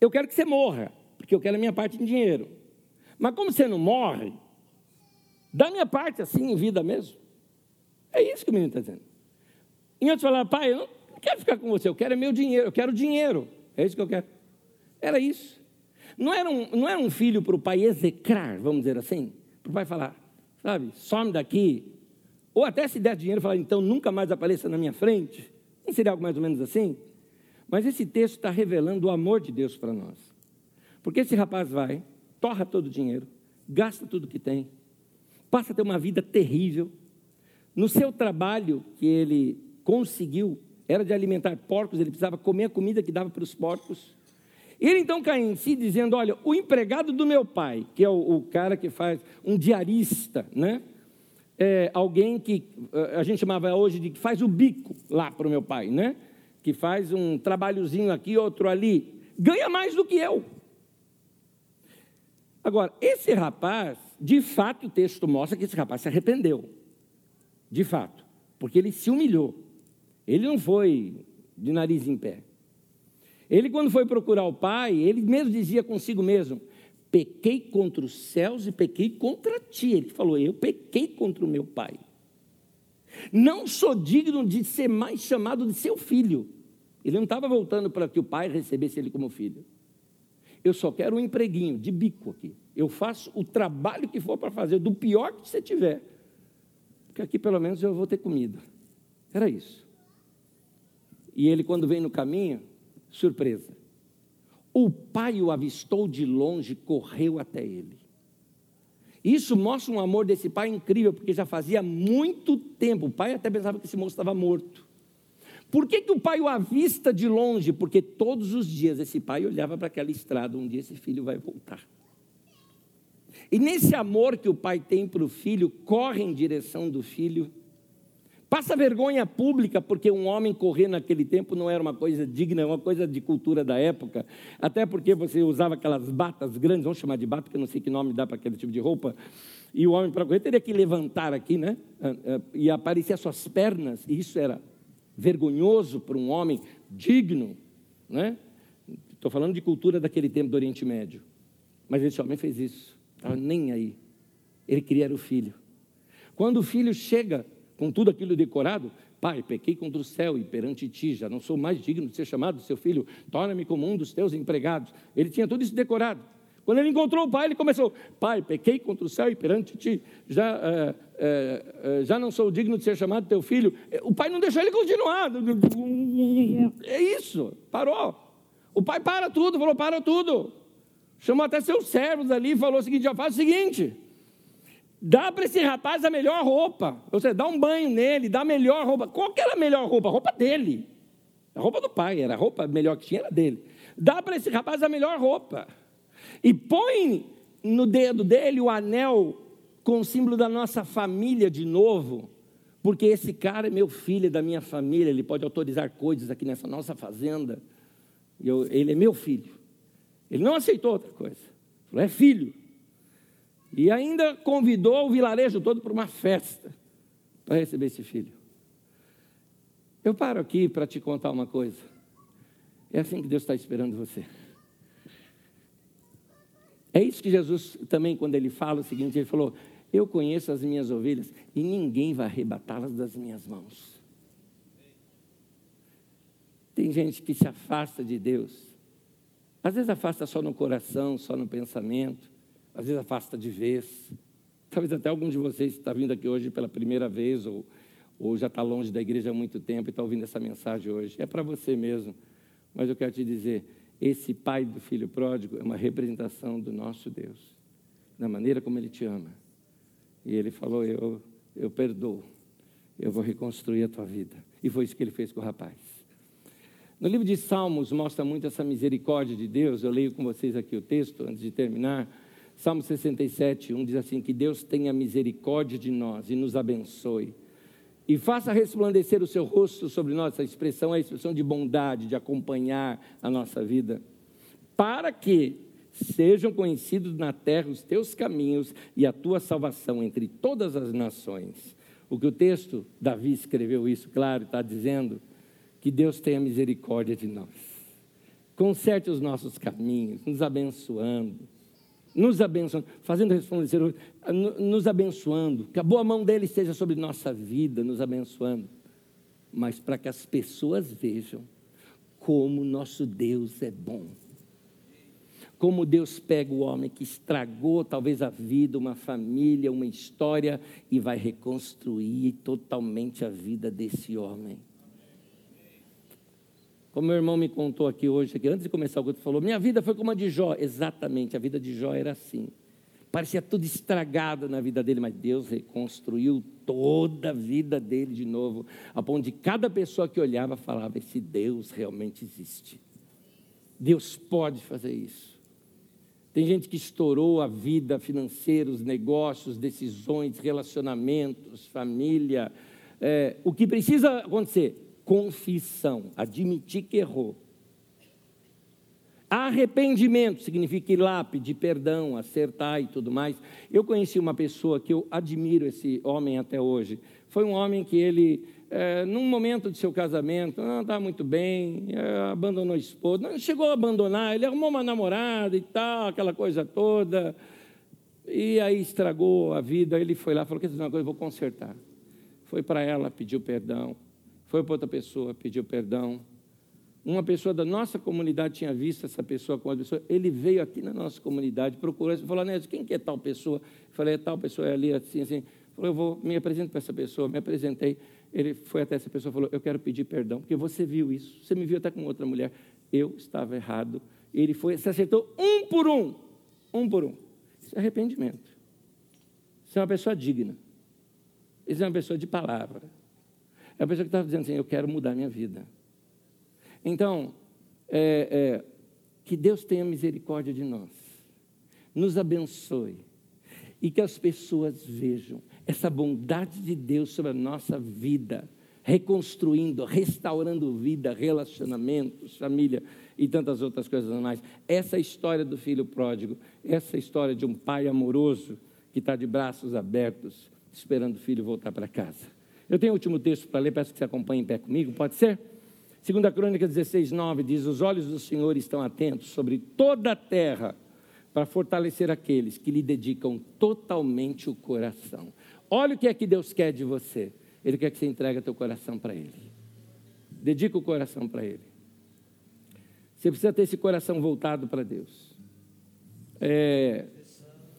eu quero que você morra, porque eu quero a minha parte em dinheiro. Mas como você não morre, dá minha parte assim em vida mesmo. É isso que o menino está dizendo. Em outros falaram, pai, eu não quero ficar com você, eu quero é meu dinheiro, eu quero dinheiro. É isso que eu quero. Era isso. Não era um, não era um filho para o pai execrar, vamos dizer assim, para o pai falar, sabe, some daqui. Ou até se der dinheiro, falar, então nunca mais apareça na minha frente. Não seria algo mais ou menos assim? Mas esse texto está revelando o amor de Deus para nós. Porque esse rapaz vai, torra todo o dinheiro, gasta tudo que tem, passa a ter uma vida terrível, no seu trabalho que ele conseguiu, era de alimentar porcos, ele precisava comer a comida que dava para os porcos. Ele então cai em si dizendo: Olha, o empregado do meu pai, que é o, o cara que faz, um diarista, né? É, alguém que a gente chamava hoje de que faz o bico lá para o meu pai, né? Que faz um trabalhozinho aqui, outro ali, ganha mais do que eu. Agora, esse rapaz, de fato, o texto mostra que esse rapaz se arrependeu de fato, porque ele se humilhou. Ele não foi de nariz em pé. Ele, quando foi procurar o pai, ele mesmo dizia consigo mesmo: pequei contra os céus e pequei contra ti. Ele falou: Eu pequei contra o meu pai. Não sou digno de ser mais chamado de seu filho. Ele não estava voltando para que o pai recebesse ele como filho. Eu só quero um empreguinho de bico aqui. Eu faço o trabalho que for para fazer, do pior que você tiver porque aqui pelo menos eu vou ter comida. Era isso. E ele, quando vem no caminho, surpresa. O pai o avistou de longe, correu até ele. Isso mostra um amor desse pai incrível, porque já fazia muito tempo. O pai até pensava que esse moço estava morto. Por que, que o pai o avista de longe? Porque todos os dias esse pai olhava para aquela estrada, um dia esse filho vai voltar. E nesse amor que o pai tem para o filho, corre em direção do filho, Passa vergonha pública, porque um homem correr naquele tempo não era uma coisa digna, é uma coisa de cultura da época. Até porque você usava aquelas batas grandes, vamos chamar de bata, que eu não sei que nome dá para aquele tipo de roupa. E o homem para correr teria que levantar aqui, né? Ah, ah, e aparecer as suas pernas. E isso era vergonhoso para um homem digno, né? Estou falando de cultura daquele tempo do Oriente Médio. Mas esse homem fez isso. Estava nem aí. Ele queria o filho. Quando o filho chega com tudo aquilo decorado, pai, pequei contra o céu e perante ti, já não sou mais digno de ser chamado seu filho, torna-me como um dos teus empregados. Ele tinha tudo isso decorado. Quando ele encontrou o pai, ele começou: Pai, pequei contra o céu e perante ti, já, é, é, já não sou digno de ser chamado teu filho. O pai não deixou ele continuar. É isso, parou. O pai para tudo, falou: Para tudo. Chamou até seus servos ali e falou o seguinte: Já faz o seguinte Dá para esse rapaz a melhor roupa. Você dá um banho nele, dá a melhor roupa. Qual que era a melhor roupa? A roupa dele. A roupa do pai, era a roupa melhor que tinha, era dele. Dá para esse rapaz a melhor roupa. E põe no dedo dele o anel com o símbolo da nossa família de novo. Porque esse cara é meu filho, é da minha família, ele pode autorizar coisas aqui nessa nossa fazenda. Eu, ele é meu filho. Ele não aceitou outra coisa. Falou, é filho. E ainda convidou o vilarejo todo para uma festa para receber esse filho. Eu paro aqui para te contar uma coisa. É assim que Deus está esperando você. É isso que Jesus também, quando ele fala o seguinte, ele falou: Eu conheço as minhas ovelhas e ninguém vai arrebatá-las das minhas mãos. Tem gente que se afasta de Deus. Às vezes afasta só no coração, só no pensamento às vezes afasta de vez. Talvez até algum de vocês está vindo aqui hoje pela primeira vez, ou, ou já está longe da igreja há muito tempo e está ouvindo essa mensagem hoje. É para você mesmo. Mas eu quero te dizer: esse pai do filho pródigo é uma representação do nosso Deus, da maneira como ele te ama. E ele falou: Eu, eu perdoo, eu vou reconstruir a tua vida. E foi isso que ele fez com o rapaz. No livro de Salmos mostra muito essa misericórdia de Deus. Eu leio com vocês aqui o texto antes de terminar. Salmo 67, 1 diz assim: Que Deus tenha misericórdia de nós e nos abençoe. E faça resplandecer o seu rosto sobre nós. Essa expressão é a expressão de bondade, de acompanhar a nossa vida. Para que sejam conhecidos na terra os teus caminhos e a tua salvação entre todas as nações. O que o texto, Davi escreveu isso, claro, está dizendo que Deus tenha misericórdia de nós. Conserte os nossos caminhos, nos abençoando nos abençoando, fazendo resplandecer, nos abençoando, que a boa mão dele esteja sobre nossa vida, nos abençoando, mas para que as pessoas vejam como nosso Deus é bom. Como Deus pega o homem que estragou talvez a vida, uma família, uma história, e vai reconstruir totalmente a vida desse homem. Como meu irmão me contou aqui hoje, aqui, antes de começar o culto, falou: Minha vida foi como a de Jó. Exatamente, a vida de Jó era assim. Parecia tudo estragado na vida dele, mas Deus reconstruiu toda a vida dele de novo, a ponto de cada pessoa que olhava falava: Esse Deus realmente existe. Deus pode fazer isso. Tem gente que estourou a vida financeira, os negócios, decisões, relacionamentos, família. É, o que precisa acontecer? Confissão, admitir que errou. Arrependimento significa ir lá, pedir perdão, acertar e tudo mais. Eu conheci uma pessoa que eu admiro esse homem até hoje. Foi um homem que ele, é, num momento de seu casamento, não está muito bem, é, abandonou a esposa, não chegou a abandonar, ele arrumou uma namorada e tal, aquela coisa toda. E aí estragou a vida. Ele foi lá, falou: Quer dizer uma coisa, eu vou consertar. Foi para ela, pediu perdão foi para outra pessoa, pediu perdão. Uma pessoa da nossa comunidade tinha visto essa pessoa com outra pessoa. Ele veio aqui na nossa comunidade, procurou, falou, Nézio, quem que é tal pessoa? Eu falei, é tal pessoa, é ali, assim, assim. Falou, eu vou, me apresento para essa pessoa. Me apresentei. Ele foi até essa pessoa e falou, eu quero pedir perdão, porque você viu isso. Você me viu até com outra mulher. Eu estava errado. Ele foi, se acertou um por um. Um por um. Isso é arrependimento. Isso é uma pessoa digna. Isso é uma pessoa de palavra. É a pessoa que estava dizendo assim: Eu quero mudar minha vida. Então, é, é, que Deus tenha misericórdia de nós, nos abençoe e que as pessoas vejam essa bondade de Deus sobre a nossa vida, reconstruindo, restaurando vida, relacionamentos, família e tantas outras coisas mais. Essa história do filho pródigo, essa história de um pai amoroso que está de braços abertos, esperando o filho voltar para casa. Eu tenho o último texto para ler, peço que você acompanhe em pé comigo, pode ser? Segunda Crônica 16, 9 diz: Os olhos do Senhor estão atentos sobre toda a terra para fortalecer aqueles que lhe dedicam totalmente o coração. Olha o que é que Deus quer de você. Ele quer que você entregue teu coração para Ele. Dedica o coração para Ele. Você precisa ter esse coração voltado para Deus. É,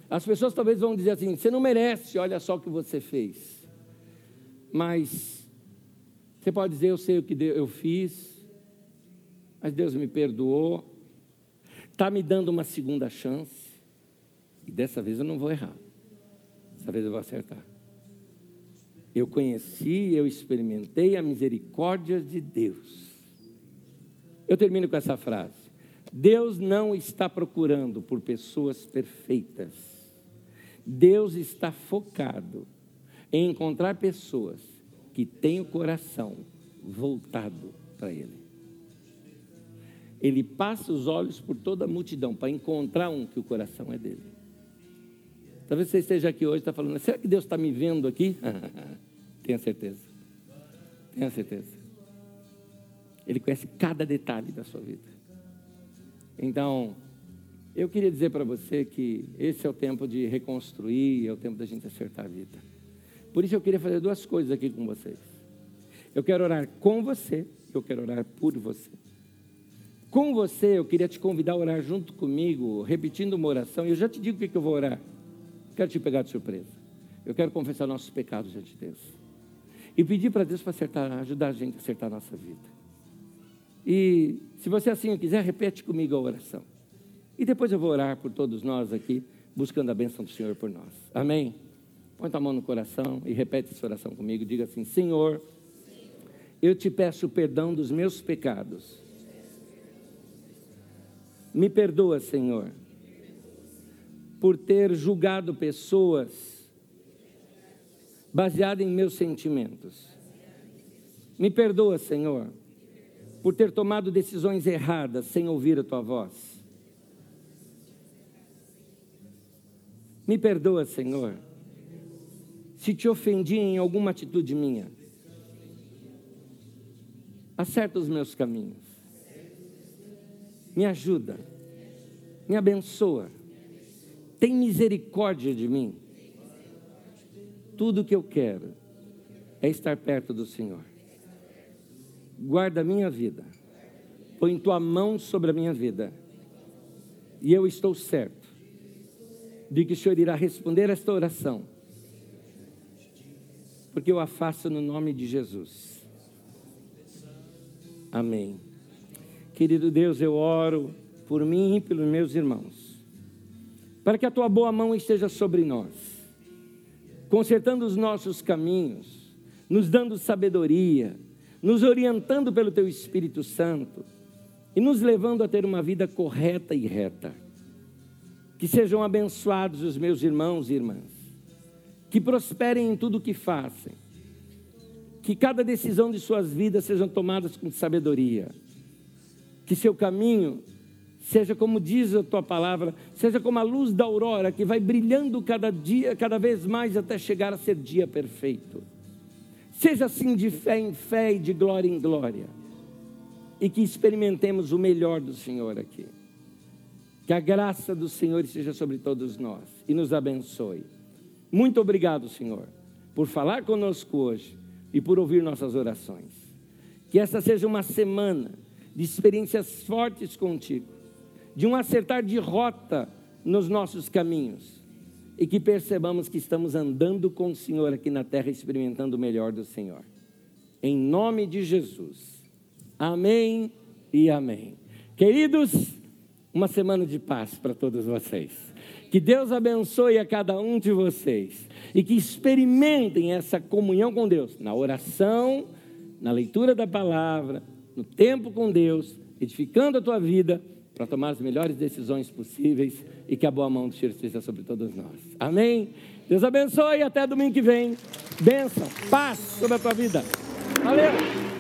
as pessoas talvez vão dizer assim: você não merece, olha só o que você fez. Mas você pode dizer: eu sei o que eu fiz, mas Deus me perdoou, está me dando uma segunda chance, e dessa vez eu não vou errar, dessa vez eu vou acertar. Eu conheci, eu experimentei a misericórdia de Deus. Eu termino com essa frase. Deus não está procurando por pessoas perfeitas. Deus está focado encontrar pessoas que têm o coração voltado para Ele. Ele passa os olhos por toda a multidão para encontrar um que o coração é dele. Talvez você esteja aqui hoje e está falando, será que Deus está me vendo aqui? Tenha certeza. Tenha certeza. Ele conhece cada detalhe da sua vida. Então, eu queria dizer para você que esse é o tempo de reconstruir, é o tempo da gente acertar a vida. Por isso eu queria fazer duas coisas aqui com vocês. Eu quero orar com você, eu quero orar por você. Com você, eu queria te convidar a orar junto comigo, repetindo uma oração, eu já te digo o que eu vou orar. Quero te pegar de surpresa. Eu quero confessar nossos pecados diante de Deus. E pedir para Deus para acertar, ajudar a gente a acertar a nossa vida. E se você assim quiser, repete comigo a oração. E depois eu vou orar por todos nós aqui, buscando a bênção do Senhor por nós. Amém? Põe tua mão no coração e repete essa oração comigo. Diga assim: Senhor, eu te peço perdão dos meus pecados. Me perdoa, Senhor, por ter julgado pessoas baseado em meus sentimentos. Me perdoa, Senhor, por ter tomado decisões erradas sem ouvir a tua voz. Me perdoa, Senhor, se te ofendi em alguma atitude minha. Acerta os meus caminhos. Me ajuda. Me abençoa. Tem misericórdia de mim. Tudo o que eu quero é estar perto do Senhor. Guarda a minha vida. Põe tua mão sobre a minha vida. E eu estou certo de que o Senhor irá responder esta oração porque eu a faço no nome de Jesus. Amém. Querido Deus, eu oro por mim e pelos meus irmãos, para que a tua boa mão esteja sobre nós, consertando os nossos caminhos, nos dando sabedoria, nos orientando pelo teu Espírito Santo e nos levando a ter uma vida correta e reta. Que sejam abençoados os meus irmãos e irmãs que prosperem em tudo o que fazem, que cada decisão de suas vidas sejam tomadas com sabedoria, que seu caminho seja como diz a tua palavra, seja como a luz da aurora que vai brilhando cada dia, cada vez mais até chegar a ser dia perfeito. Seja assim de fé em fé e de glória em glória. E que experimentemos o melhor do Senhor aqui. Que a graça do Senhor esteja sobre todos nós e nos abençoe. Muito obrigado, Senhor, por falar conosco hoje e por ouvir nossas orações. Que essa seja uma semana de experiências fortes contigo, de um acertar de rota nos nossos caminhos e que percebamos que estamos andando com o Senhor aqui na terra, experimentando o melhor do Senhor. Em nome de Jesus. Amém e amém. Queridos, uma semana de paz para todos vocês. Que Deus abençoe a cada um de vocês e que experimentem essa comunhão com Deus na oração, na leitura da palavra, no tempo com Deus, edificando a tua vida para tomar as melhores decisões possíveis e que a boa mão do Senhor esteja sobre todos nós. Amém? Deus abençoe e até domingo que vem. Bênção, paz sobre a tua vida. Valeu!